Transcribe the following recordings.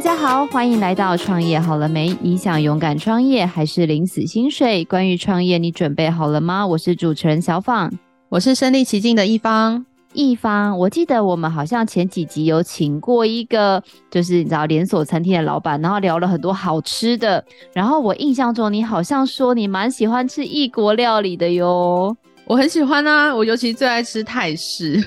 大家好，欢迎来到创业好了没？你想勇敢创业还是领死薪水？关于创业，你准备好了吗？我是主持人小访，我是身历其境的一方。一方，我记得我们好像前几集有请过一个，就是你知道连锁餐厅的老板，然后聊了很多好吃的。然后我印象中，你好像说你蛮喜欢吃异国料理的哟。我很喜欢啊，我尤其最爱吃泰式。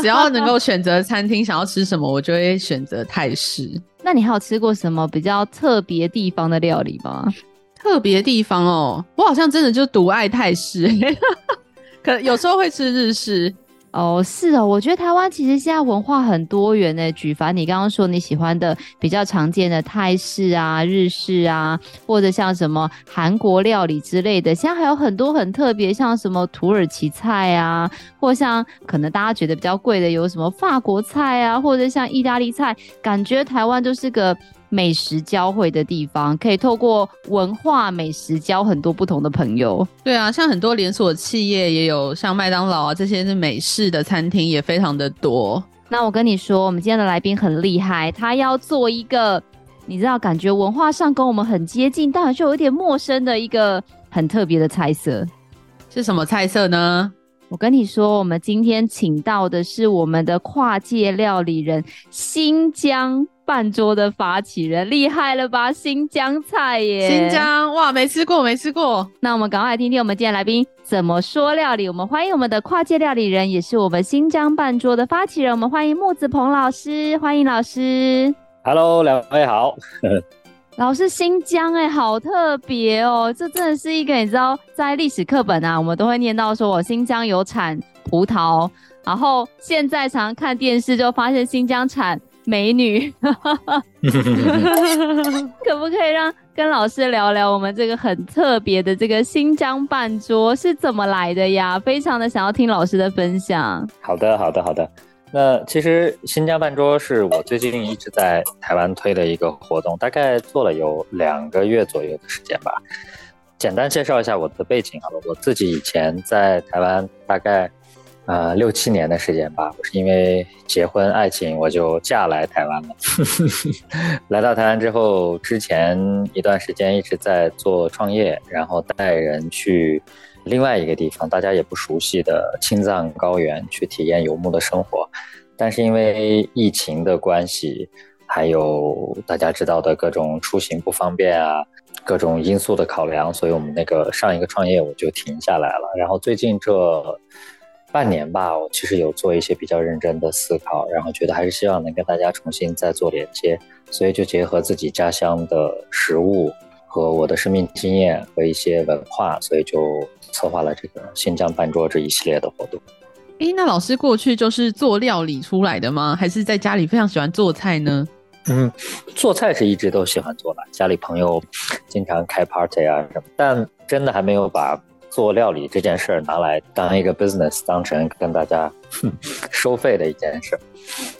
只要能够选择餐厅，想要吃什么，我就会选择泰式。那你还有吃过什么比较特别地方的料理吗？特别地方哦，我好像真的就独爱泰式，可有时候会吃日式。哦，是哦，我觉得台湾其实现在文化很多元诶。举凡你刚刚说你喜欢的比较常见的泰式啊、日式啊，或者像什么韩国料理之类的，现在还有很多很特别，像什么土耳其菜啊，或像可能大家觉得比较贵的有什么法国菜啊，或者像意大利菜，感觉台湾就是个。美食交汇的地方，可以透过文化美食交很多不同的朋友。对啊，像很多连锁企业也有，像麦当劳啊这些是美式的餐厅也非常的多。那我跟你说，我们今天的来宾很厉害，他要做一个你知道，感觉文化上跟我们很接近，但是又有一点陌生的一个很特别的菜色。是什么菜色呢？我跟你说，我们今天请到的是我们的跨界料理人新疆。办桌的发起人厉害了吧？新疆菜耶！新疆哇，没吃过，没吃过。那我们赶快来听听我们今天来宾怎么说料理。我们欢迎我们的跨界料理人，也是我们新疆半桌的发起人。我们欢迎木子鹏老师，欢迎老师。Hello，两位好。老师，新疆哎，好特别哦！这真的是一个你知道，在历史课本啊，我们都会念到说，我新疆有产葡萄，然后现在常常看电视就发现新疆产。美女，可不可以让跟老师聊聊我们这个很特别的这个新疆半桌是怎么来的呀？非常的想要听老师的分享。好的，好的，好的。那其实新疆半桌是我最近一直在台湾推的一个活动，大概做了有两个月左右的时间吧。简单介绍一下我的背景好了，我自己以前在台湾大概。呃，六七年的时间吧，我是因为结婚爱情，我就嫁来台湾了。来到台湾之后，之前一段时间一直在做创业，然后带人去另外一个地方，大家也不熟悉的青藏高原去体验游牧的生活。但是因为疫情的关系，还有大家知道的各种出行不方便啊，各种因素的考量，所以我们那个上一个创业我就停下来了。然后最近这。半年吧，我其实有做一些比较认真的思考，然后觉得还是希望能跟大家重新再做连接，所以就结合自己家乡的食物和我的生命经验和一些文化，所以就策划了这个新疆半桌这一系列的活动。诶，那老师过去就是做料理出来的吗？还是在家里非常喜欢做菜呢？嗯，做菜是一直都喜欢做的，家里朋友经常开 party 啊什么，但真的还没有把。做料理这件事儿拿来当一个 business，当成跟大家 收费的一件事。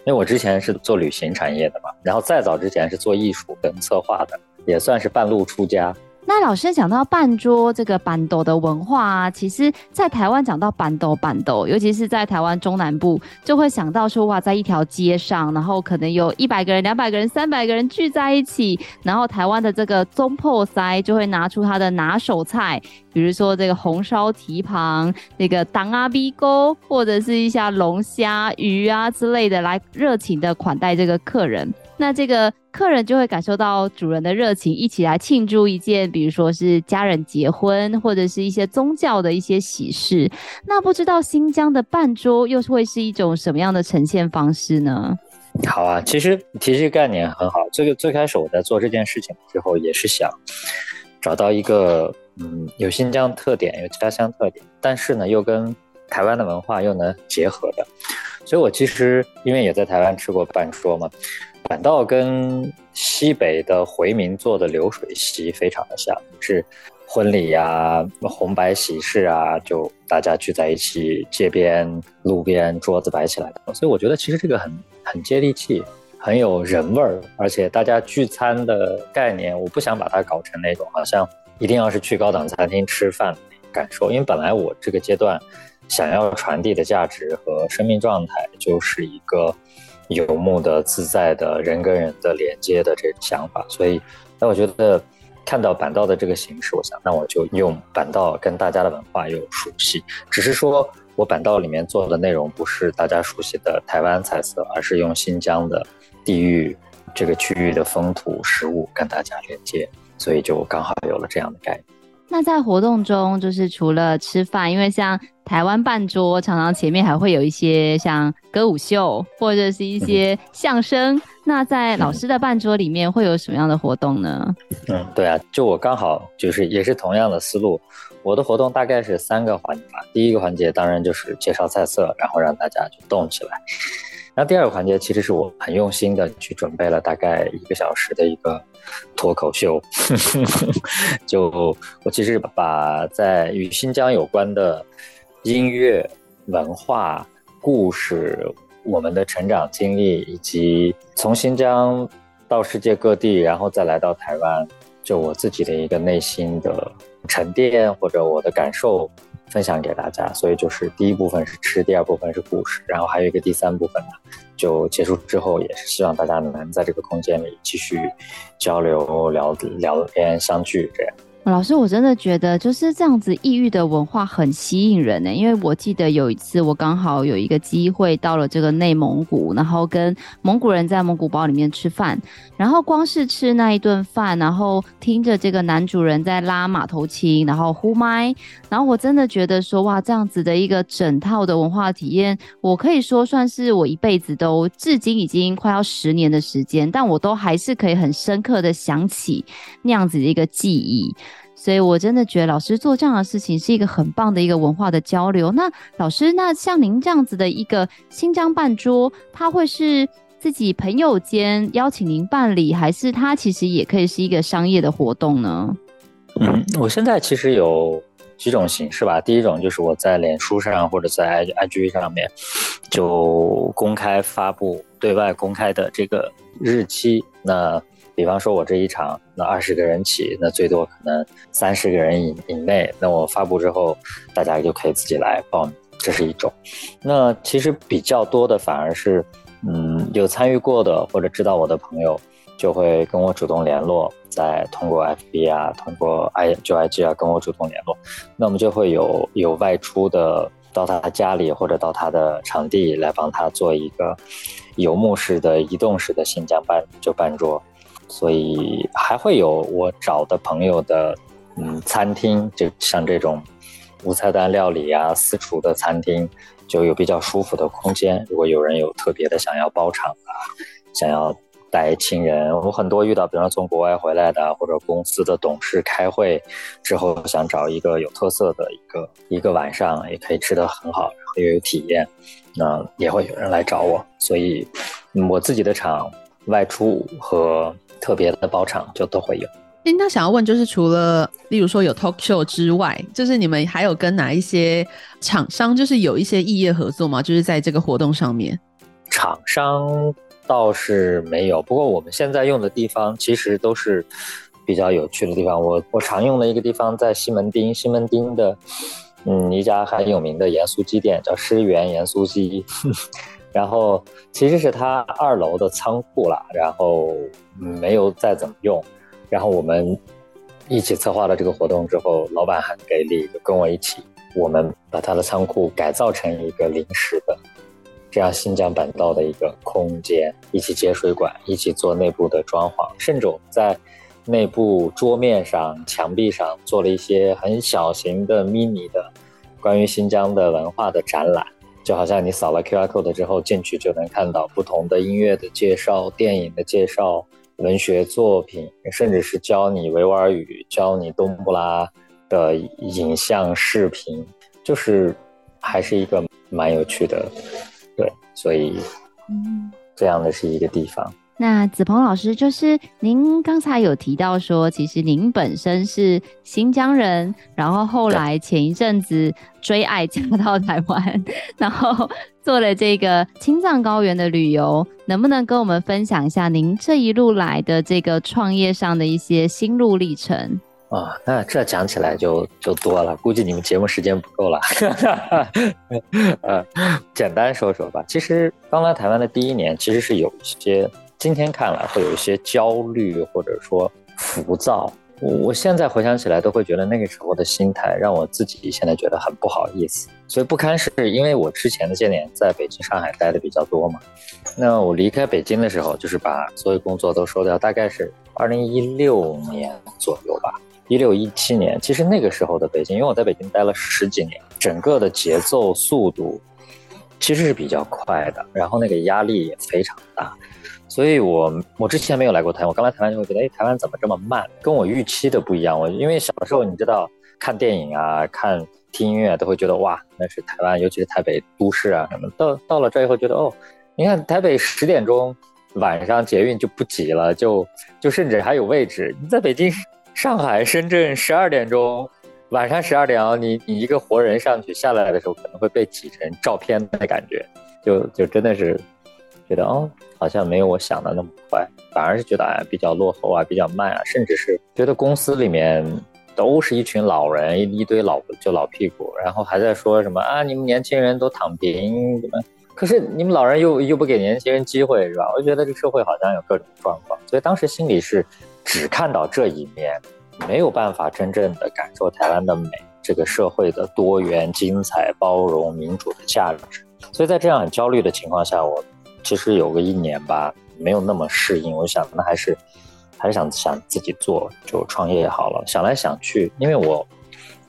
因为我之前是做旅行产业的嘛，然后再早之前是做艺术跟策划的，也算是半路出家。那老师讲到半桌这个办桌的文化啊，其实，在台湾讲到办桌办桌，尤其是在台湾中南部，就会想到说哇，在一条街上，然后可能有一百个人、两百个人、三百个人聚在一起，然后台湾的这个中破塞就会拿出他的拿手菜，比如说这个红烧蹄膀、那个当阿鼻沟，或者是一下龙虾、鱼啊之类的，来热情的款待这个客人。那这个客人就会感受到主人的热情，一起来庆祝一件，比如说是家人结婚，或者是一些宗教的一些喜事。那不知道新疆的办桌又会是一种什么样的呈现方式呢？好啊，其实提这个概念很好。这个最开始我在做这件事情之后，也是想找到一个嗯有新疆特点、有家乡特点，但是呢又跟台湾的文化又能结合的。所以我其实因为也在台湾吃过半桌嘛。反倒跟西北的回民做的流水席非常的像，是婚礼呀、红白喜事啊，就大家聚在一起，街边、路边桌子摆起来的。所以我觉得其实这个很很接地气，很有人味儿，而且大家聚餐的概念，我不想把它搞成那种好像一定要是去高档餐厅吃饭感受，因为本来我这个阶段想要传递的价值和生命状态就是一个。游牧的、自在的人跟人的连接的这种想法。所以，那我觉得看到板道的这个形式，我想那我就用板道跟大家的文化有熟悉，只是说我板道里面做的内容不是大家熟悉的台湾菜色，而是用新疆的地域这个区域的风土食物跟大家连接，所以就刚好有了这样的概念。那在活动中，就是除了吃饭，因为像台湾办桌，常常前面还会有一些像歌舞秀或者是一些相声。嗯、那在老师的办桌里面会有什么样的活动呢？嗯，对啊，就我刚好就是也是同样的思路。我的活动大概是三个环节吧。第一个环节当然就是介绍菜色，然后让大家就动起来。那第二个环节其实是我很用心的去准备了大概一个小时的一个脱口秀，就我其实把在与新疆有关的音乐、文化、故事、我们的成长经历，以及从新疆到世界各地，然后再来到台湾，就我自己的一个内心的沉淀或者我的感受。分享给大家，所以就是第一部分是吃，第二部分是故事，然后还有一个第三部分呢，就结束之后也是希望大家能在这个空间里继续交流、聊聊天、相聚这样。老师，我真的觉得就是这样子，异域的文化很吸引人呢。因为我记得有一次，我刚好有一个机会到了这个内蒙古，然后跟蒙古人在蒙古包里面吃饭，然后光是吃那一顿饭，然后听着这个男主人在拉马头琴，然后呼麦，然后我真的觉得说，哇，这样子的一个整套的文化体验，我可以说算是我一辈子都至今已经快要十年的时间，但我都还是可以很深刻的想起那样子的一个记忆。所以，我真的觉得老师做这样的事情是一个很棒的一个文化的交流。那老师，那像您这样子的一个新疆办桌，他会是自己朋友间邀请您办理，还是他其实也可以是一个商业的活动呢？嗯，我现在其实有几种形式吧。第一种就是我在脸书上或者在 IG 上面就公开发布、对外公开的这个日期。那比方说，我这一场那二十个人起，那最多可能三十个人以以内。那我发布之后，大家就可以自己来报名，这是一种。那其实比较多的反而是，嗯，有参与过的或者知道我的朋友，就会跟我主动联络，再通过 FB 啊，通过 I 就 IG 啊，跟我主动联络。那我们就会有有外出的，到他家里或者到他的场地来帮他做一个游牧式的、移动式的新疆办就办桌。所以还会有我找的朋友的，嗯，餐厅，就像这种无菜单料理啊、私厨的餐厅，就有比较舒服的空间。如果有人有特别的想要包场啊，想要带亲人，我很多遇到，比方说从国外回来的，或者公司的董事开会之后想找一个有特色的一个一个晚上，也可以吃得很好，又有体验，那也会有人来找我。所以，我自己的场外出和特别的包场就都会有。哎，那想要问就是，除了例如说有 talk show 之外，就是你们还有跟哪一些厂商，就是有一些异业合作吗？就是在这个活动上面，厂商倒是没有。不过我们现在用的地方其实都是比较有趣的地方。我我常用的一个地方在西门町，西门町的嗯一家很有名的盐酥鸡店叫诗源盐酥鸡。然后其实是他二楼的仓库啦，然后没有再怎么用。然后我们一起策划了这个活动之后，老板很给力，就跟我一起，我们把他的仓库改造成一个临时的这样新疆板道的一个空间，一起接水管，一起做内部的装潢，甚至我们在内部桌面上、墙壁上做了一些很小型的、mini 的关于新疆的文化的展览。就好像你扫了 QR code 之后进去就能看到不同的音乐的介绍、电影的介绍、文学作品，甚至是教你维吾尔语、教你冬不拉的影像视频，就是还是一个蛮有趣的，对，所以，嗯，这样的是一个地方。那子鹏老师，就是您刚才有提到说，其实您本身是新疆人，然后后来前一阵子追爱嫁到台湾，然后做了这个青藏高原的旅游，能不能跟我们分享一下您这一路来的这个创业上的一些心路历程？啊，那这讲起来就就多了，估计你们节目时间不够了。呃，简单说说吧。其实刚来台湾的第一年，其实是有一些，今天看来会有一些焦虑或者说浮躁。我我现在回想起来，都会觉得那个时候的心态让我自己现在觉得很不好意思。所以不堪是因为我之前的这些年在北京、上海待的比较多嘛。那我离开北京的时候，就是把所有工作都收掉，大概是二零一六年左右吧。一六一七年，其实那个时候的北京，因为我在北京待了十几年，整个的节奏速度其实是比较快的，然后那个压力也非常大，所以我我之前没有来过台湾，我刚来台湾就会觉得，哎，台湾怎么这么慢，跟我预期的不一样。我因为小时候你知道看电影啊、看听音乐都会觉得哇，那是台湾，尤其是台北都市啊什么。到到了这以后觉得哦，你看台北十点钟晚上捷运就不挤了，就就甚至还有位置。你在北京。上海、深圳十二点钟，晚上十二点哦，你你一个活人上去下来的时候，可能会被挤成照片的感觉，就就真的是觉得哦，好像没有我想的那么快，反而是觉得哎比较落后啊，比较慢啊，甚至是觉得公司里面都是一群老人，一一堆老就老屁股，然后还在说什么啊，你们年轻人都躺平怎么？可是你们老人又又不给年轻人机会是吧？我就觉得这社会好像有各种状况，所以当时心里是。只看到这一面，没有办法真正的感受台湾的美，这个社会的多元、精彩、包容、民主的价值。所以在这样焦虑的情况下，我其实有个一年吧，没有那么适应。我想，那还是还是想想自己做，就创业也好了。想来想去，因为我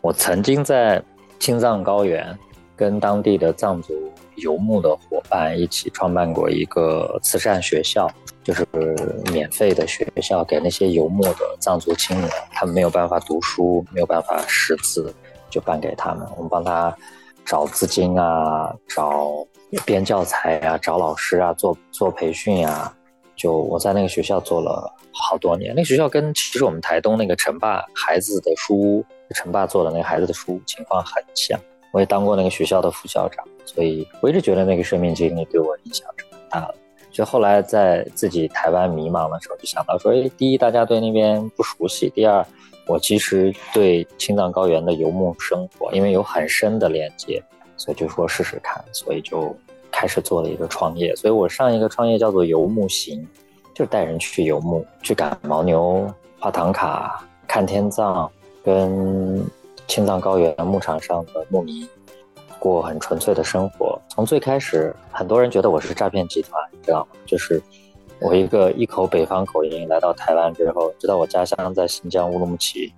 我曾经在青藏高原跟当地的藏族游牧的伙伴一起创办过一个慈善学校。就是免费的学校给那些游牧的藏族青年，他们没有办法读书，没有办法识字，就办给他们。我们帮他找资金啊，找编教材啊，找老师啊，做做培训啊。就我在那个学校做了好多年。那个学校跟其实我们台东那个陈爸孩子的书屋，陈爸做的那个孩子的书屋情况很像。我也当过那个学校的副校长，所以我一直觉得那个生命经历对我影响是很大的。就后来在自己台湾迷茫的时候，就想到说，哎，第一，大家对那边不熟悉；第二，我其实对青藏高原的游牧生活，因为有很深的连接，所以就说试试看，所以就开始做了一个创业。所以我上一个创业叫做游牧行，就是带人去游牧，去赶牦牛、画唐卡、看天葬，跟青藏高原牧场上的牧民。过很纯粹的生活。从最开始，很多人觉得我是诈骗集团，你知道吗？就是我一个一口北方口音来到台湾之后，知道我家乡在新疆乌鲁木齐。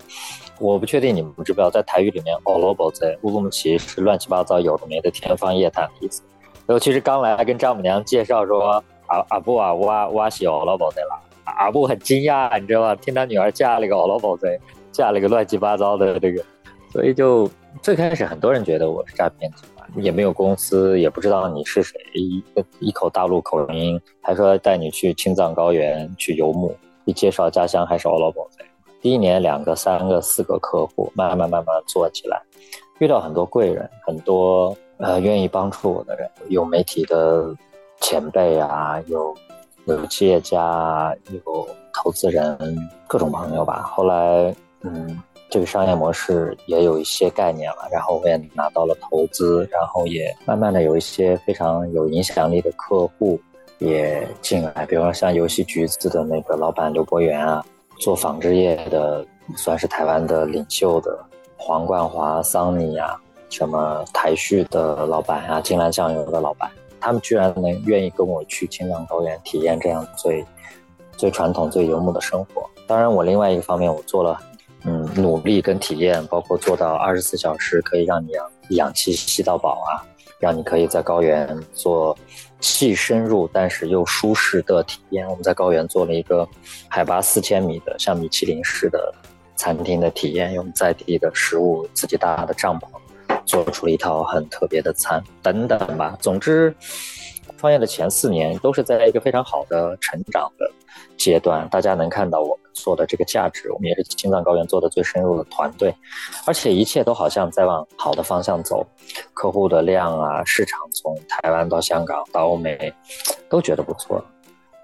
我不确定你们知不知道，在台语里面，欧罗宝在乌鲁木齐是乱七八糟有的没的天方夜谭的意思。然后其实刚来跟丈母娘介绍说，阿阿布啊，我我是欧罗宝在啦。阿布很惊讶，你知道吗？听他女儿嫁了一个欧罗宝在，嫁了一个乱七八糟的这个，所以就。最开始很多人觉得我是诈骗集，也没有公司，也不知道你是谁，一一口大陆口音，还说带你去青藏高原去游牧，一介绍家乡还是欧罗宝在。第一年两个、三个、四个客户，慢慢慢慢做起来，遇到很多贵人，很多呃愿意帮助我的人，有媒体的前辈啊，有有企业家，有投资人，各种朋友吧。后来嗯。这个商业模式也有一些概念了，然后我也拿到了投资，然后也慢慢的有一些非常有影响力的客户也进来，比如说像游戏橘子的那个老板刘博元啊，做纺织业的算是台湾的领袖的黄冠华、桑尼啊，什么台旭的老板啊，金兰酱油的老板，他们居然能愿意跟我去青藏高原体验这样最最传统、最游牧的生活。当然，我另外一个方面我做了。嗯，努力跟体验，包括做到二十四小时可以让你氧氧气吸到饱啊，让你可以在高原做既深入但是又舒适的体验。我们在高原做了一个海拔四千米的像米其林式的餐厅的体验，用在地的食物、自己搭的帐篷，做出了一套很特别的餐等等吧。总之，创业的前四年都是在一个非常好的成长的阶段，大家能看到我们做的这个价值，我们也是青藏高原做的最深入的团队，而且一切都好像在往好的方向走，客户的量啊，市场从台湾到香港到欧美，都觉得不错，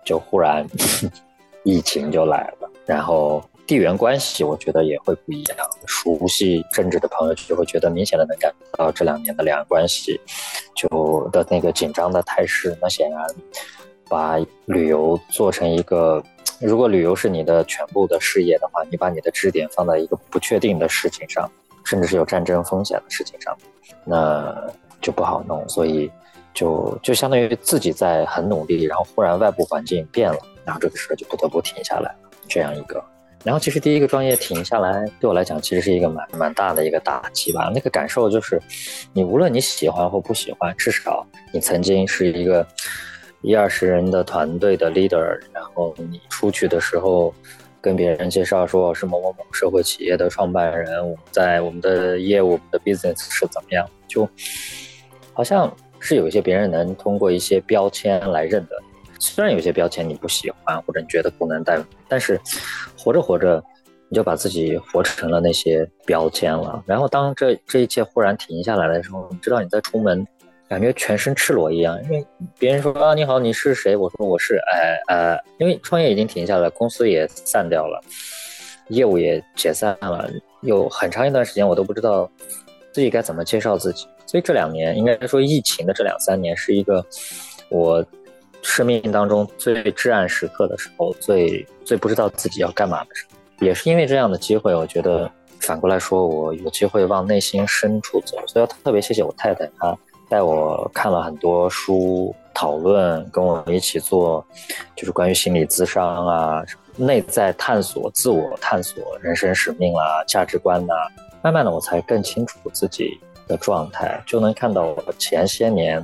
就忽然 疫情就来了，然后地缘关系，我觉得也会不一样。熟悉政治的朋友就会觉得明显的能感觉到这两年的两岸关系就的那个紧张的态势。那显然，把旅游做成一个，如果旅游是你的全部的事业的话，你把你的支点放在一个不确定的事情上，甚至是有战争风险的事情上，那就不好弄。所以就就相当于自己在很努力，然后忽然外部环境变了，然后这个事就不得不停下来，这样一个。然后其实第一个专业停下来，对我来讲其实是一个蛮蛮大的一个打击吧。那个感受就是，你无论你喜欢或不喜欢，至少你曾经是一个一二十人的团队的 leader，然后你出去的时候跟别人介绍说我是某某某社会企业的创办人，我们在我们的业务、的 business 是怎么样，就好像是有一些别人能通过一些标签来认得。虽然有些标签你不喜欢，或者你觉得不能但，但是活着活着，你就把自己活成了那些标签了。然后当这这一切忽然停下来的时候，你知道你在出门，感觉全身赤裸一样。因为别人说啊，你好，你是谁？我说我是哎呃，因为创业已经停下来，公司也散掉了，业务也解散了，有很长一段时间我都不知道自己该怎么介绍自己。所以这两年，应该说疫情的这两三年，是一个我。生命当中最至暗时刻的时候，最最不知道自己要干嘛的时候，也是因为这样的机会，我觉得反过来说，我有机会往内心深处走，所以要特别谢谢我太太，她带我看了很多书，讨论，跟我一起做，就是关于心理咨商啊，内在探索、自我探索、人生使命啊、价值观呐、慢慢的我才更清楚自己的状态，就能看到我前些年。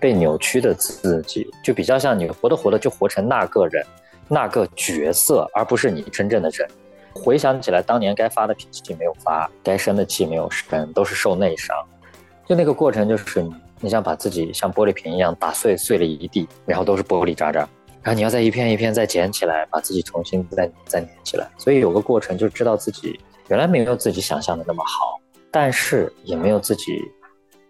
被扭曲的自己，就比较像你活着活着就活成那个人，那个角色，而不是你真正的人。回想起来，当年该发的脾气没有发，该生的气没有生，都是受内伤。就那个过程，就是你想把自己像玻璃瓶一样打碎，碎了一地，然后都是玻璃渣渣，然后你要再一片一片再捡起来，把自己重新再再粘起来。所以有个过程，就知道自己原来没有自己想象的那么好，但是也没有自己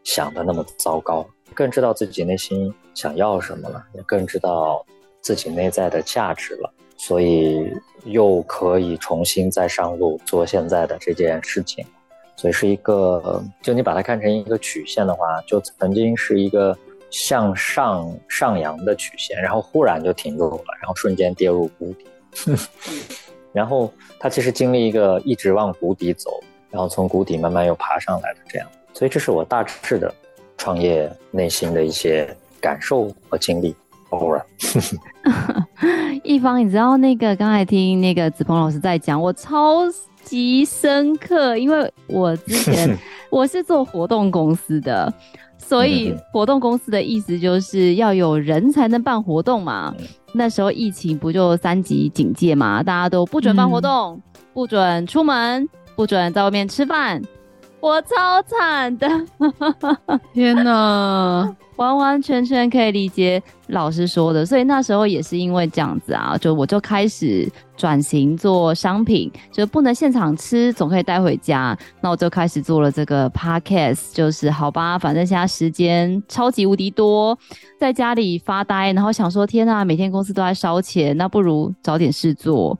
想的那么糟糕。更知道自己内心想要什么了，也更知道自己内在的价值了，所以又可以重新再上路做现在的这件事情，所以是一个，就你把它看成一个曲线的话，就曾经是一个向上上扬的曲线，然后忽然就停住了，然后瞬间跌入谷底，然后它其实经历一个一直往谷底走，然后从谷底慢慢又爬上来的这样，所以这是我大致的。创业内心的一些感受和经历，偶然。一方，你知道那个刚才听那个子鹏老师在讲，我超级深刻，因为我之前 我是做活动公司的，所以活动公司的意思就是要有人才能办活动嘛。那时候疫情不就三级警戒嘛，大家都不准办活动，嗯、不准出门，不准在外面吃饭。我超惨的，天哪，完完全全可以理解老师说的，所以那时候也是因为这样子啊，就我就开始转型做商品，就不能现场吃，总可以带回家，那我就开始做了这个 podcast，就是好吧，反正现在时间超级无敌多，在家里发呆，然后想说天哪，每天公司都在烧钱，那不如找点事做。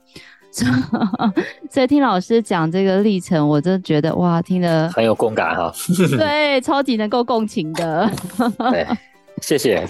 所以听老师讲这个历程，我真的觉得哇，听得很有共感哈。对，超级能够共情的。对，谢谢。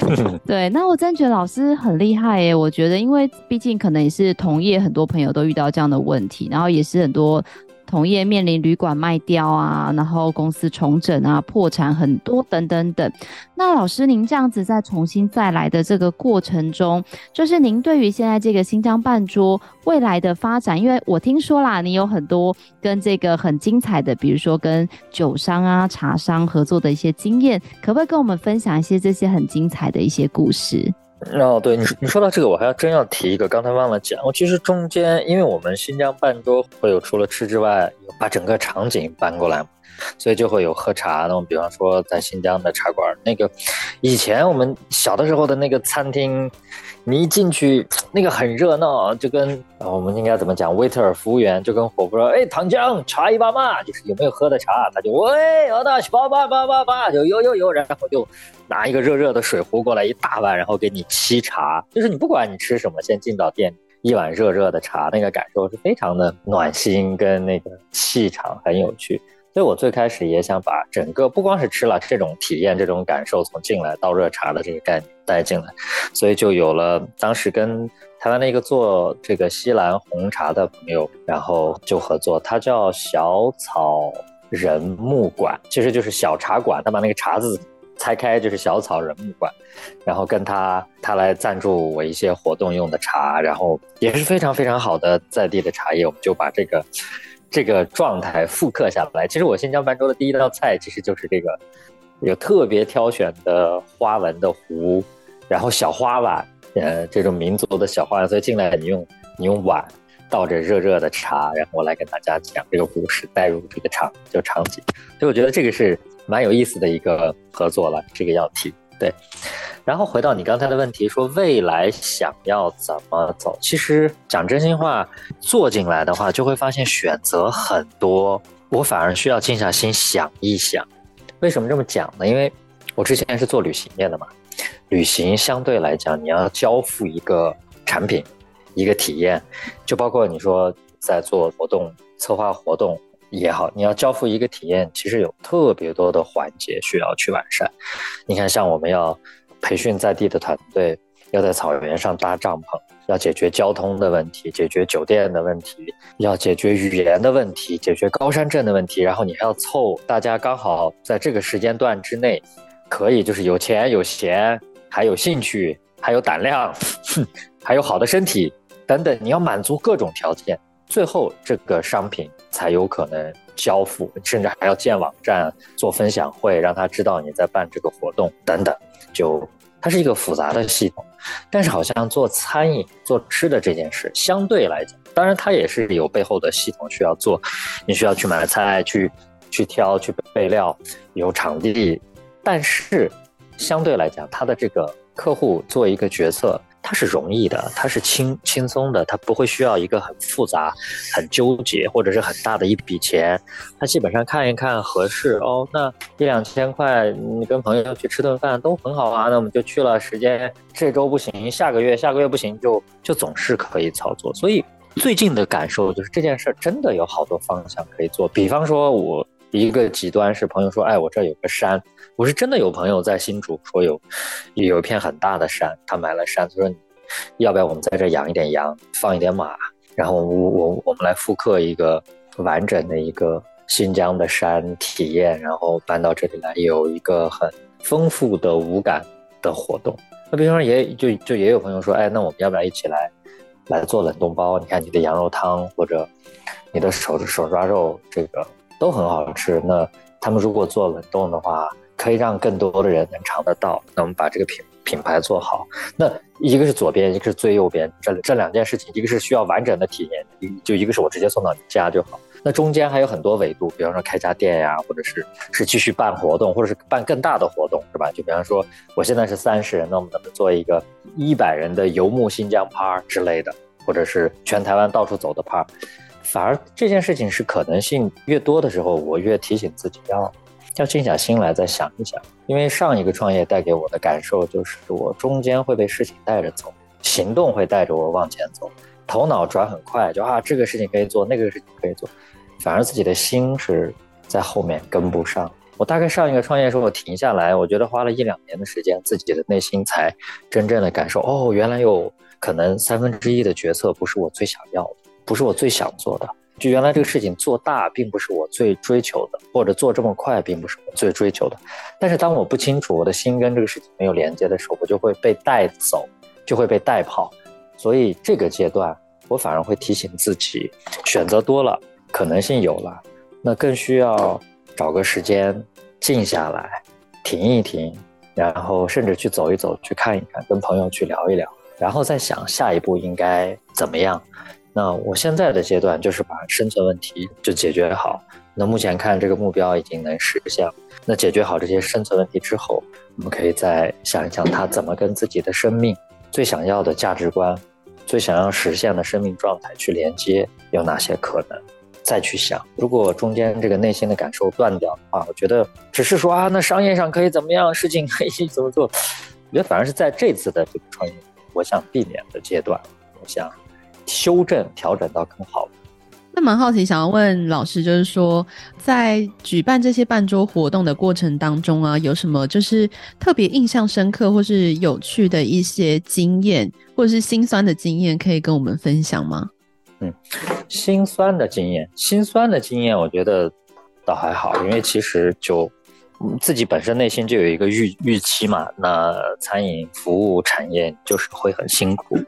对，那我真的觉得老师很厉害耶。我觉得，因为毕竟可能也是同业，很多朋友都遇到这样的问题，然后也是很多。同业面临旅馆卖掉啊，然后公司重整啊，破产很多等等等。那老师，您这样子在重新再来的这个过程中，就是您对于现在这个新疆半桌未来的发展，因为我听说啦，你有很多跟这个很精彩的，比如说跟酒商啊、茶商合作的一些经验，可不可以跟我们分享一些这些很精彩的一些故事？哦，对你，你说到这个，我还要真要提一个，刚才忘了讲。我其实中间，因为我们新疆半桌会有除了吃之外，把整个场景搬过来，所以就会有喝茶。那种比方说在新疆的茶馆，那个以前我们小的时候的那个餐厅。你一进去，那个很热闹，就跟，我们应该怎么讲？waiter 服务员就跟火锅说：“哎，糖浆，茶一把嘛，就是有没有喝的茶？”他就喂，好的，八八八八八，就有有有，然后就拿一个热热的水壶过来一大碗，然后给你沏茶。就是你不管你吃什么，先进到店，一碗热热的茶，那个感受是非常的暖心，跟那个气场很有趣。所以我最开始也想把整个不光是吃了这种体验、这种感受，从进来倒热茶的这个概念带进来，所以就有了当时跟台湾的一个做这个西兰红茶的朋友，然后就合作，他叫小草人木馆，其实就是小茶馆，他把那个茶字拆开就是小草人木馆，然后跟他他来赞助我一些活动用的茶，然后也是非常非常好的在地的茶叶，我们就把这个。这个状态复刻下来，其实我新疆办桌的第一道菜其实就是这个，有特别挑选的花纹的壶，然后小花碗，呃，这种民族的小花碗，所以进来你用你用碗倒着热热的茶，然后我来跟大家讲这个故事，带入这个场就场景，所以我觉得这个是蛮有意思的一个合作了，这个要提。对，然后回到你刚才的问题，说未来想要怎么走？其实讲真心话，做进来的话，就会发现选择很多，我反而需要静下心想一想。为什么这么讲呢？因为我之前是做旅行业的嘛，旅行相对来讲，你要交付一个产品，一个体验，就包括你说在做活动、策划活动。也好，你要交付一个体验，其实有特别多的环节需要去完善。你看，像我们要培训在地的团队，要在草原上搭帐篷，要解决交通的问题，解决酒店的问题，要解决语言的问题，解决高山症的问题，然后你还要凑大家刚好在这个时间段之内，可以就是有钱有闲，还有兴趣，还有胆量，哼，还有好的身体等等，你要满足各种条件。最后，这个商品才有可能交付，甚至还要建网站、做分享会，让他知道你在办这个活动等等。就它是一个复杂的系统，但是好像做餐饮、做吃的这件事，相对来讲，当然它也是有背后的系统需要做，你需要去买菜、去去挑、去备料，有场地，但是相对来讲，它的这个客户做一个决策。它是容易的，它是轻轻松的，它不会需要一个很复杂、很纠结或者是很大的一笔钱。它基本上看一看合适哦，那一两千块，你跟朋友要去吃顿饭都很好啊，那我们就去了。时间这周不行，下个月下个月不行，就就总是可以操作。所以最近的感受就是这件事真的有好多方向可以做。比方说，我一个极端是朋友说，哎，我这有个山。我是真的有朋友在新竹说有有一片很大的山，他买了山，他说，要不要我们在这养一点羊，放一点马，然后我我我们来复刻一个完整的一个新疆的山体验，然后搬到这里来，有一个很丰富的五感的活动。那比方说也就就也有朋友说，哎，那我们要不要一起来来做冷冻包？你看你的羊肉汤或者你的手手抓肉，这个都很好吃。那他们如果做冷冻的话。可以让更多的人能尝得到。那我们把这个品品牌做好。那一个是左边，一个是最右边，这这两件事情，一个是需要完整的体验，就一个是我直接送到你家就好。那中间还有很多维度，比方说开家店呀，或者是是继续办活动，或者是办更大的活动，是吧？就比方说我现在是三十人，那我们能不能做一个一百人的游牧新疆趴之类的，或者是全台湾到处走的趴？反而这件事情是可能性越多的时候，我越提醒自己要。要静下心来再想一想，因为上一个创业带给我的感受就是，我中间会被事情带着走，行动会带着我往前走，头脑转很快，就啊这个事情可以做，那个事情可以做，反而自己的心是在后面跟不上。我大概上一个创业时候，我停下来，我觉得花了一两年的时间，自己的内心才真正的感受，哦，原来有可能三分之一的决策不是我最想要的，不是我最想做的。就原来这个事情做大并不是我最追求的，或者做这么快并不是我最追求的。但是当我不清楚我的心跟这个事情没有连接的时候，我就会被带走，就会被带跑。所以这个阶段，我反而会提醒自己，选择多了，可能性有了，那更需要找个时间静下来，停一停，然后甚至去走一走，去看一看，跟朋友去聊一聊，然后再想下一步应该怎么样。那我现在的阶段就是把生存问题就解决好。那目前看这个目标已经能实现。那解决好这些生存问题之后，我们可以再想一想他怎么跟自己的生命最想要的价值观、最想要实现的生命状态去连接，有哪些可能？再去想，如果中间这个内心的感受断掉的话，我觉得只是说啊，那商业上可以怎么样，事情可以怎么做？我觉得反而是在这次的这个创业，我想避免的阶段，我想。修正调整到更好。那蛮好奇，想要问老师，就是说，在举办这些办桌活动的过程当中啊，有什么就是特别印象深刻或是有趣的一些经验，或者是心酸的经验，可以跟我们分享吗？嗯，心酸的经验，心酸的经验，我觉得倒还好，因为其实就。自己本身内心就有一个预预期嘛，那餐饮服务产业就是会很辛苦。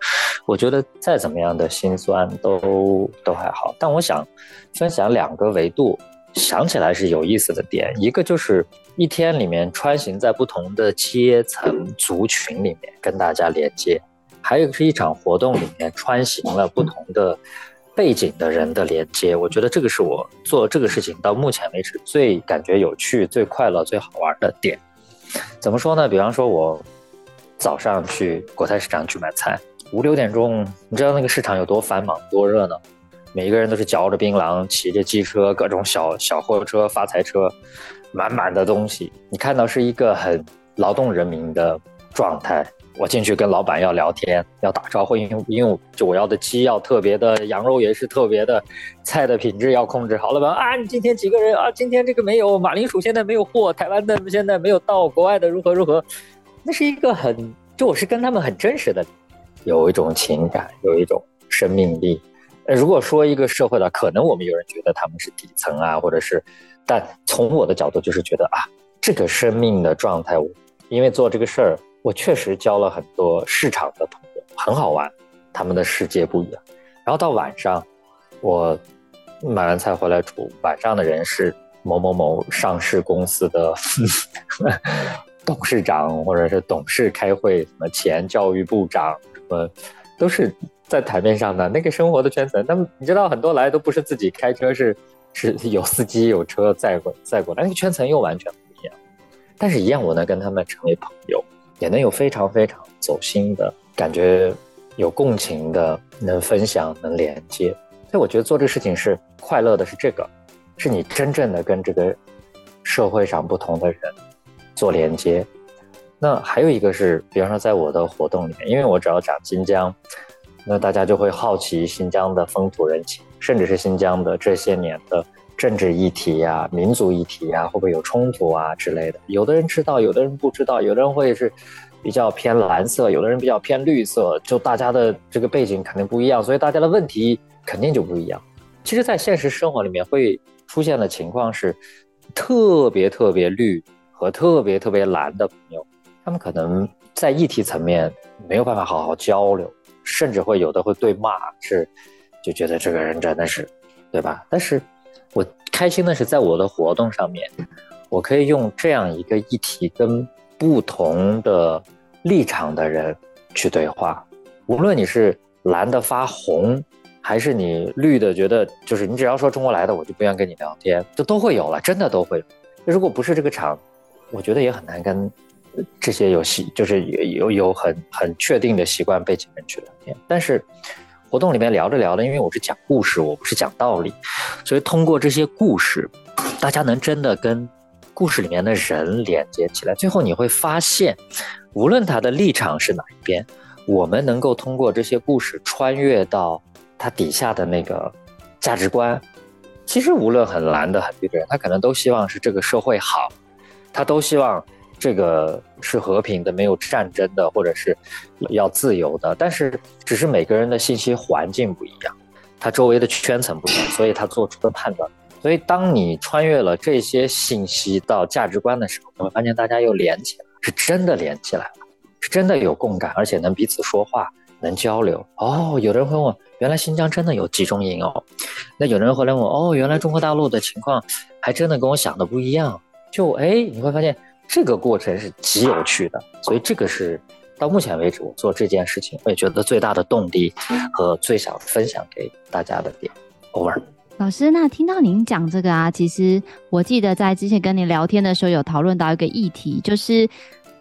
我觉得再怎么样的辛酸都都还好，但我想分享两个维度，想起来是有意思的点。一个就是一天里面穿行在不同的阶层族群里面跟大家连接，还有一个是一场活动里面穿行了不同的。背景的人的连接，我觉得这个是我做这个事情到目前为止最感觉有趣、最快乐、最好玩的点。怎么说呢？比方说，我早上去果菜市场去买菜，五六点钟，你知道那个市场有多繁忙、多热闹？每一个人都是嚼着槟榔，骑着机车，各种小小货车、发财车，满满的东西。你看到是一个很劳动人民的状态。我进去跟老板要聊天，要打招呼，因为因为就我要的鸡要特别的，羊肉也是特别的，菜的品质要控制好了吧？啊，你今天几个人啊？今天这个没有马铃薯，现在没有货，台湾的现在没有到，国外的如何如何？那是一个很，就我是跟他们很真实的，有一种情感，有一种生命力。呃，如果说一个社会的，可能我们有人觉得他们是底层啊，或者是，但从我的角度就是觉得啊，这个生命的状态，因为做这个事儿。我确实交了很多市场的朋友，很好玩，他们的世界不一样。然后到晚上，我买完菜回来煮，晚上的人是某某某上市公司的 董事长，或者是董事开会，什么前教育部长，什么都是在台面上的那个生活的圈层。他们你知道，很多来都不是自己开车，是是有司机有车载过载过来，那个圈层又完全不一样。但是，一样我能跟他们成为朋友。也能有非常非常走心的感觉，有共情的，能分享，能连接。所以我觉得做这个事情是快乐的，是这个，是你真正的跟这个社会上不同的人做连接。那还有一个是，比方说在我的活动里面，因为我只要讲新疆，那大家就会好奇新疆的风土人情，甚至是新疆的这些年的。政治议题呀、啊，民族议题呀、啊，会不会有冲突啊之类的？有的人知道，有的人不知道，有的人会是比较偏蓝色，有的人比较偏绿色，就大家的这个背景肯定不一样，所以大家的问题肯定就不一样。其实，在现实生活里面会出现的情况是，特别特别绿和特别特别蓝的朋友，他们可能在议题层面没有办法好好交流，甚至会有的会对骂，是就觉得这个人真的是，对吧？但是。开心的是，在我的活动上面，我可以用这样一个议题跟不同的立场的人去对话。无论你是蓝的发红，还是你绿的觉得就是你只要说中国来的，我就不愿跟你聊天，就都会有了，真的都会有。如果不是这个场，我觉得也很难跟这些有习就是有有很很确定的习惯背景人去聊天。但是。活动里面聊着聊着，因为我是讲故事，我不是讲道理，所以通过这些故事，大家能真的跟故事里面的人连接起来。最后你会发现，无论他的立场是哪一边，我们能够通过这些故事穿越到他底下的那个价值观。其实无论很蓝的、很绿的人，他可能都希望是这个社会好，他都希望。这个是和平的，没有战争的，或者是要自由的，但是只是每个人的信息环境不一样，他周围的圈层不一样，所以他做出的判断。所以当你穿越了这些信息到价值观的时候，你会发现大家又连起来，是真的连起来了，是真的有共感，而且能彼此说话，能交流。哦，有的人会问，原来新疆真的有集中营哦？那有的人会来问，哦，原来中国大陆的情况还真的跟我想的不一样。就哎，你会发现。这个过程是极有趣的，所以这个是到目前为止我做这件事情，我也觉得最大的动力和最想分享给大家的点。Over。老师，那听到您讲这个啊，其实我记得在之前跟您聊天的时候有讨论到一个议题，就是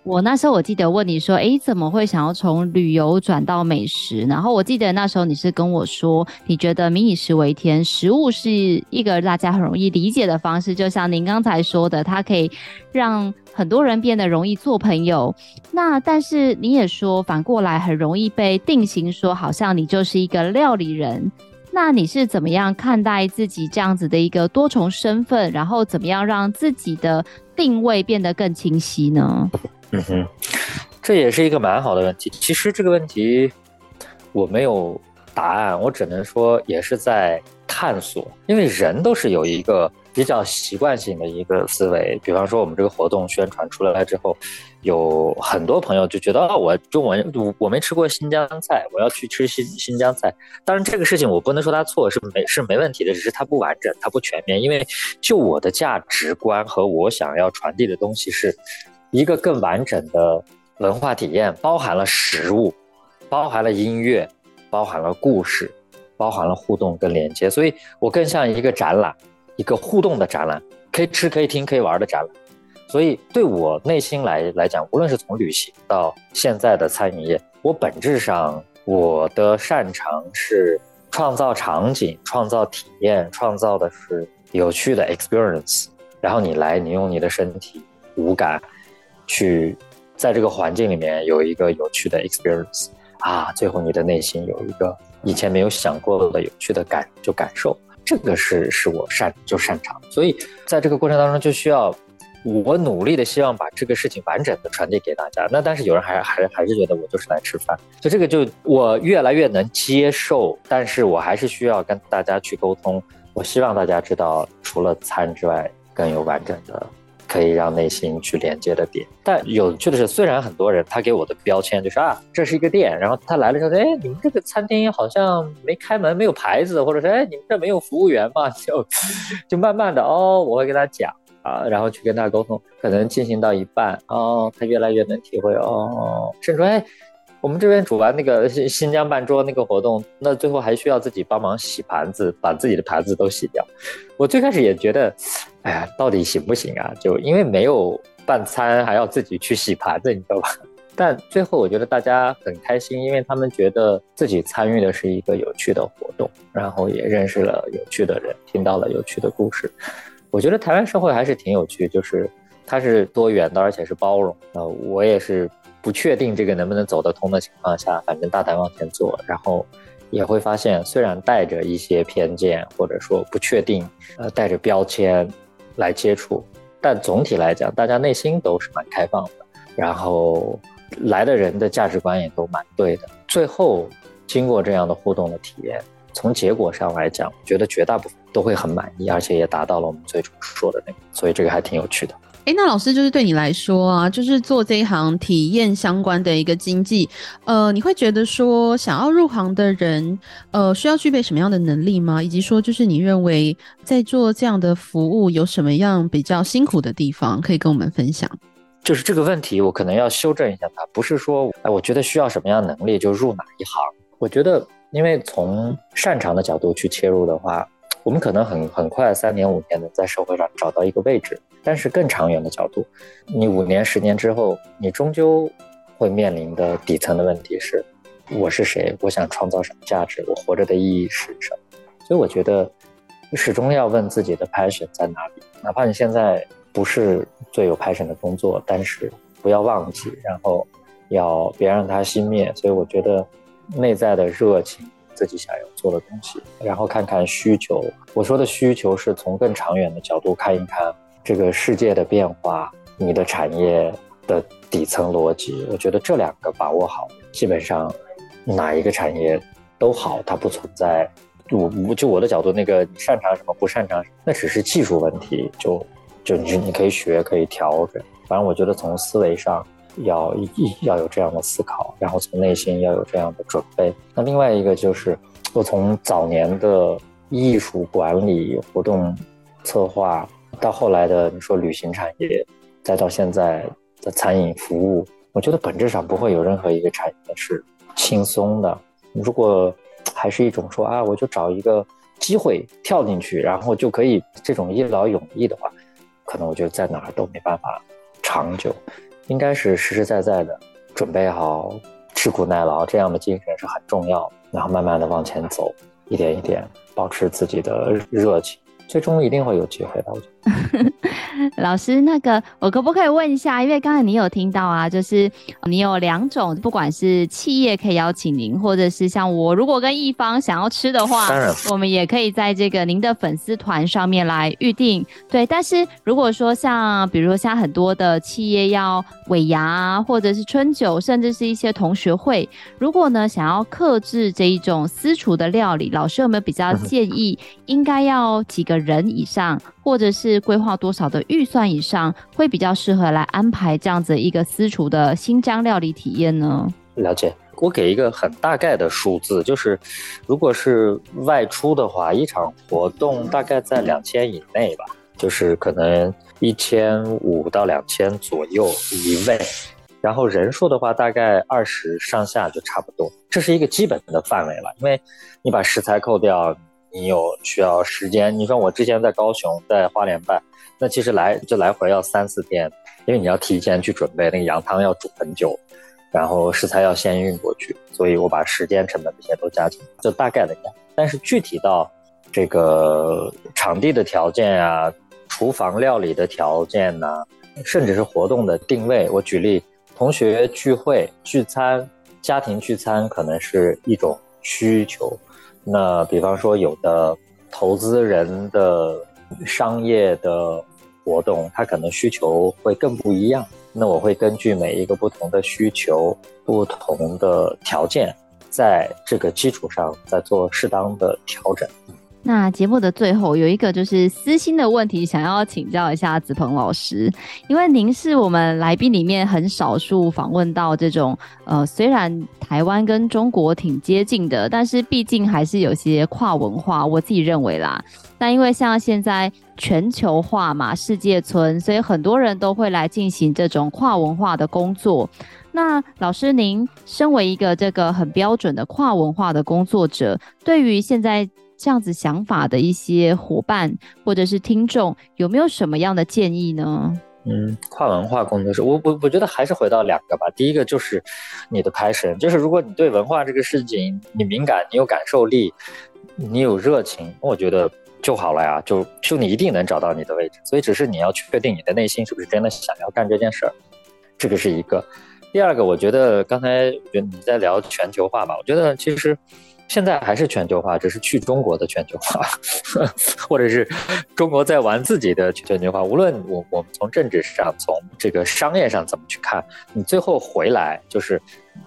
我那时候我记得问你说，哎，怎么会想要从旅游转到美食？然后我记得那时候你是跟我说，你觉得民以食为天，食物是一个大家很容易理解的方式，就像您刚才说的，它可以让很多人变得容易做朋友。那但是你也说，反过来很容易被定型，说好像你就是一个料理人。那你是怎么样看待自己这样子的一个多重身份？然后怎么样让自己的定位变得更清晰呢？嗯哼，这也是一个蛮好的问题。其实这个问题我没有答案，我只能说也是在探索。因为人都是有一个比较习惯性的一个思维。比方说，我们这个活动宣传出来之后，有很多朋友就觉得啊，我中文我没吃过新疆菜，我要去吃新新疆菜。当然，这个事情我不能说他错，是没是没问题的，只是它不完整，它不全面。因为就我的价值观和我想要传递的东西是。一个更完整的文化体验，包含了食物，包含了音乐，包含了故事，包含了互动跟连接，所以我更像一个展览，一个互动的展览，可以吃、可以听、可以玩的展览。所以对我内心来来讲，无论是从旅行到现在的餐饮业，我本质上我的擅长是创造场景、创造体验、创造的是有趣的 experience。然后你来，你用你的身体五感。去在这个环境里面有一个有趣的 experience 啊，最后你的内心有一个以前没有想过的有趣的感就感受，这个是是我擅就擅长，所以在这个过程当中就需要我努力的希望把这个事情完整的传递给大家。那但是有人还还还是觉得我就是来吃饭，就这个就我越来越能接受，但是我还是需要跟大家去沟通。我希望大家知道，除了餐之外，更有完整的。可以让内心去连接的点，但有趣的是，虽然很多人他给我的标签就是啊，这是一个店，然后他来了之后，哎，你们这个餐厅好像没开门，没有牌子，或者是哎，你们这没有服务员嘛？就就慢慢的哦，我会跟他讲啊，然后去跟他沟通，可能进行到一半哦，他越来越能体会哦，甚至哎。我们这边煮完那个新新疆办桌那个活动，那最后还需要自己帮忙洗盘子，把自己的盘子都洗掉。我最开始也觉得，哎呀，到底行不行啊？就因为没有办餐，还要自己去洗盘子，你知道吧？但最后我觉得大家很开心，因为他们觉得自己参与的是一个有趣的活动，然后也认识了有趣的人，听到了有趣的故事。我觉得台湾社会还是挺有趣，就是它是多元的，而且是包容。呃，我也是。不确定这个能不能走得通的情况下，反正大胆往前做，然后也会发现，虽然带着一些偏见或者说不确定，呃，带着标签来接触，但总体来讲，大家内心都是蛮开放的，然后来的人的价值观也都蛮对的。最后经过这样的互动的体验，从结果上来讲，我觉得绝大部分都会很满意，而且也达到了我们最初说的那个，所以这个还挺有趣的。哎，那老师就是对你来说啊，就是做这一行体验相关的一个经济，呃，你会觉得说想要入行的人，呃，需要具备什么样的能力吗？以及说，就是你认为在做这样的服务有什么样比较辛苦的地方，可以跟我们分享？就是这个问题，我可能要修正一下它，不是说，哎，我觉得需要什么样能力就入哪一行。我觉得，因为从擅长的角度去切入的话。我们可能很很快三年五年的在社会上找到一个位置，但是更长远的角度，你五年十年之后，你终究会面临的底层的问题是：我是谁？我想创造什么价值？我活着的意义是什么？所以我觉得，始终要问自己的 passion 在哪里。哪怕你现在不是最有 passion 的工作，但是不要忘记，然后要别让它熄灭。所以我觉得内在的热情。自己想要做的东西，然后看看需求。我说的需求是从更长远的角度看一看这个世界的变化，你的产业的底层逻辑。我觉得这两个把握好，基本上哪一个产业都好，它不存在。我我就我的角度，那个擅长什么，不擅长什么，那只是技术问题。就就你你可以学，可以调整。反正我觉得从思维上。要要有这样的思考，然后从内心要有这样的准备。那另外一个就是，我从早年的艺术管理、活动策划，到后来的你说旅行产业，再到现在的餐饮服务，我觉得本质上不会有任何一个产业是轻松的。如果还是一种说啊，我就找一个机会跳进去，然后就可以这种一劳永逸的话，可能我觉得在哪儿都没办法长久。应该是实实在在的准备好吃苦耐劳这样的精神是很重要，然后慢慢的往前走，一点一点保持自己的热情。最终一定会有机会的，我觉得。老师，那个我可不可以问一下？因为刚才你有听到啊，就是你有两种，不管是企业可以邀请您，或者是像我，如果跟一方想要吃的话，当然，我们也可以在这个您的粉丝团上面来预定。对，但是如果说像比如说像很多的企业要尾牙啊，或者是春酒，甚至是一些同学会，如果呢想要克制这一种私厨的料理，老师有没有比较建议应该要几个人以上，或者是规划多少的预算以上，会比较适合来安排这样子一个私厨的新疆料理体验呢？了解，我给一个很大概的数字，就是如果是外出的话，一场活动大概在两千以内吧，就是可能一千五到两千左右一位，然后人数的话大概二十上下就差不多，这是一个基本的范围了，因为你把食材扣掉。你有需要时间？你说我之前在高雄，在花莲办，那其实来就来回要三四天，因为你要提前去准备，那个羊汤要煮很久，然后食材要先运过去，所以我把时间成本这些都加进，就大概的。但是具体到这个场地的条件啊，厨房料理的条件呐、啊，甚至是活动的定位，我举例，同学聚会聚餐、家庭聚餐可能是一种需求。那比方说，有的投资人的商业的活动，他可能需求会更不一样。那我会根据每一个不同的需求、不同的条件，在这个基础上再做适当的调整。那节目的最后有一个就是私心的问题，想要请教一下子鹏老师，因为您是我们来宾里面很少数访问到这种，呃，虽然台湾跟中国挺接近的，但是毕竟还是有些跨文化，我自己认为啦。但因为像现在全球化嘛，世界村，所以很多人都会来进行这种跨文化的工作。那老师，您身为一个这个很标准的跨文化的工作者，对于现在这样子想法的一些伙伴或者是听众，有没有什么样的建议呢？嗯，跨文化工作室，我我我觉得还是回到两个吧。第一个就是你的 passion，就是如果你对文化这个事情你敏感，你有感受力，你有热情，我觉得就好了呀。就就你一定能找到你的位置。所以只是你要确定你的内心是不是真的想要干这件事儿，这个是一个。第二个，我觉得刚才你在聊全球化吧，我觉得其实。现在还是全球化，只是去中国的全球化，或者是中国在玩自己的全球化。无论我我们从政治上，从这个商业上怎么去看，你最后回来就是，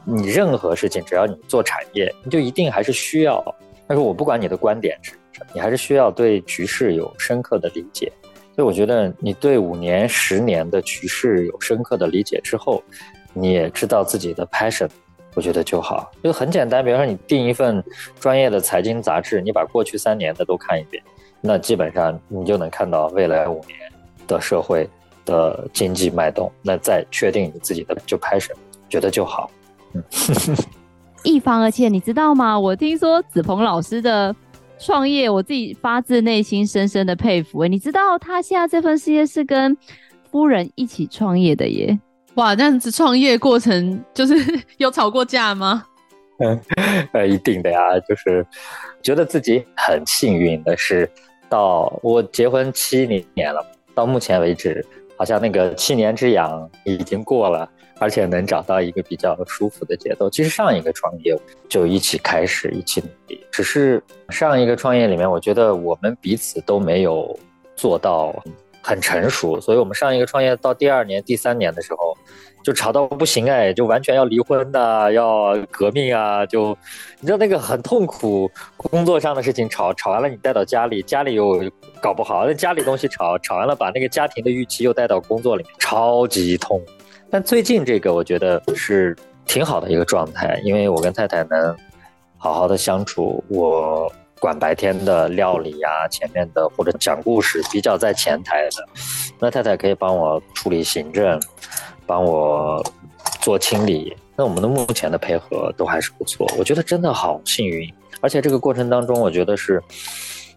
你任何事情只要你做产业，你就一定还是需要。但是我不管你的观点是什么，你还是需要对局势有深刻的理解。所以我觉得你对五年、十年的局势有深刻的理解之后，你也知道自己的 passion。我觉得就好，就很简单。比如说，你订一份专业的财经杂志，你把过去三年的都看一遍，那基本上你就能看到未来五年的社会的经济脉动。那再确定你自己的就开始，觉得就好。嗯，一方，而且你知道吗？我听说子鹏老师的创业，我自己发自内心深深的佩服。你知道他现在这份事业是跟夫人一起创业的耶。哇，这样子创业过程就是 有吵过架吗？嗯，呃，一定的呀，就是觉得自己很幸运的是，到我结婚七年了，到目前为止，好像那个七年之痒已经过了，而且能找到一个比较舒服的节奏。其实上一个创业就一起开始，一起努力，只是上一个创业里面，我觉得我们彼此都没有做到。很成熟，所以我们上一个创业到第二年、第三年的时候，就吵到不行哎，就完全要离婚的，要革命啊！就你知道那个很痛苦，工作上的事情吵吵完了，你带到家里，家里又搞不好，那家里东西吵吵完了，把那个家庭的预期又带到工作里面，超级痛。但最近这个我觉得是挺好的一个状态，因为我跟太太能好好的相处，我。管白天的料理呀、啊，前面的或者讲故事比较在前台的，那太太可以帮我处理行政，帮我做清理。那我们的目前的配合都还是不错，我觉得真的好幸运。而且这个过程当中，我觉得是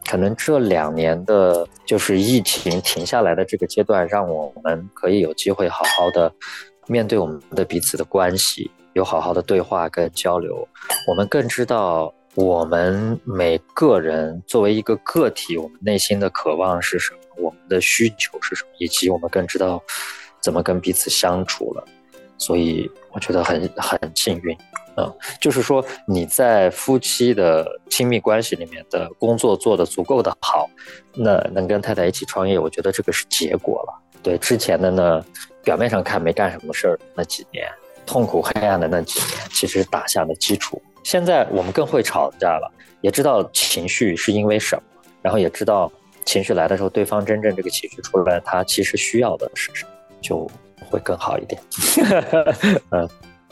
可能这两年的，就是疫情停下来的这个阶段，让我们可以有机会好好的面对我们的彼此的关系，有好好的对话跟交流，我们更知道我们每个人作为一个个体，我们内心的渴望是什么，我们的需求是什么，以及我们更知道怎么跟彼此相处了。所以我觉得很很幸运。嗯，就是说你在夫妻的亲密关系里面的工作做得足够的好，那能跟太太一起创业，我觉得这个是结果了。对之前的呢，表面上看没干什么事儿那几年，痛苦黑暗的那几年，其实打下了基础。现在我们更会吵架了，也知道情绪是因为什么，然后也知道情绪来的时候，对方真正这个情绪出来，他其实需要的是什么，就会更好一点。嗯。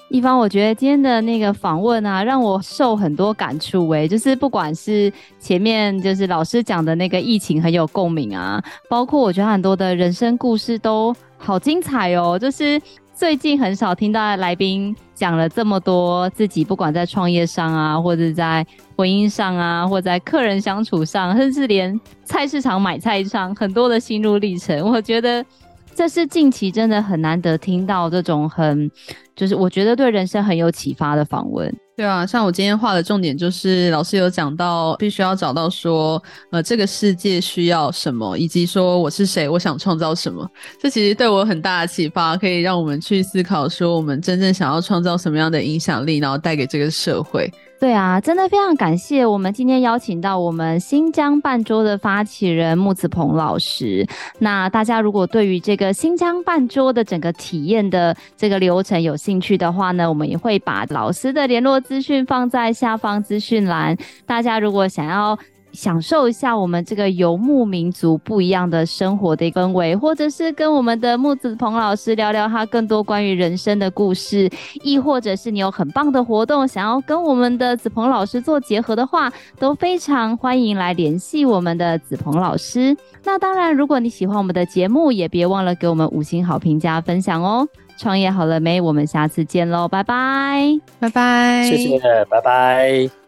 一方，我觉得今天的那个访问啊，让我受很多感触哎，就是不管是前面就是老师讲的那个疫情很有共鸣啊，包括我觉得很多的人生故事都好精彩哦。就是最近很少听到来宾讲了这么多自己，不管在创业上啊，或者在婚姻上啊，或者在客人相处上，甚至连菜市场买菜上很多的心路历程，我觉得。这是近期真的很难得听到这种很，就是我觉得对人生很有启发的访问。对啊，像我今天画的重点就是老师有讲到，必须要找到说，呃，这个世界需要什么，以及说我是谁，我想创造什么。这其实对我很大的启发，可以让我们去思考说，我们真正想要创造什么样的影响力，然后带给这个社会。对啊，真的非常感谢我们今天邀请到我们新疆半桌的发起人木子鹏老师。那大家如果对于这个新疆半桌的整个体验的这个流程有兴趣的话呢，我们也会把老师的联络资讯放在下方资讯栏。大家如果想要，享受一下我们这个游牧民族不一样的生活的氛围，或者是跟我们的木子鹏老师聊聊他更多关于人生的故事，亦或者是你有很棒的活动想要跟我们的子鹏老师做结合的话，都非常欢迎来联系我们的子鹏老师。那当然，如果你喜欢我们的节目，也别忘了给我们五星好评加分享哦。创业好了没？我们下次见喽，拜拜，拜拜，谢谢，拜拜。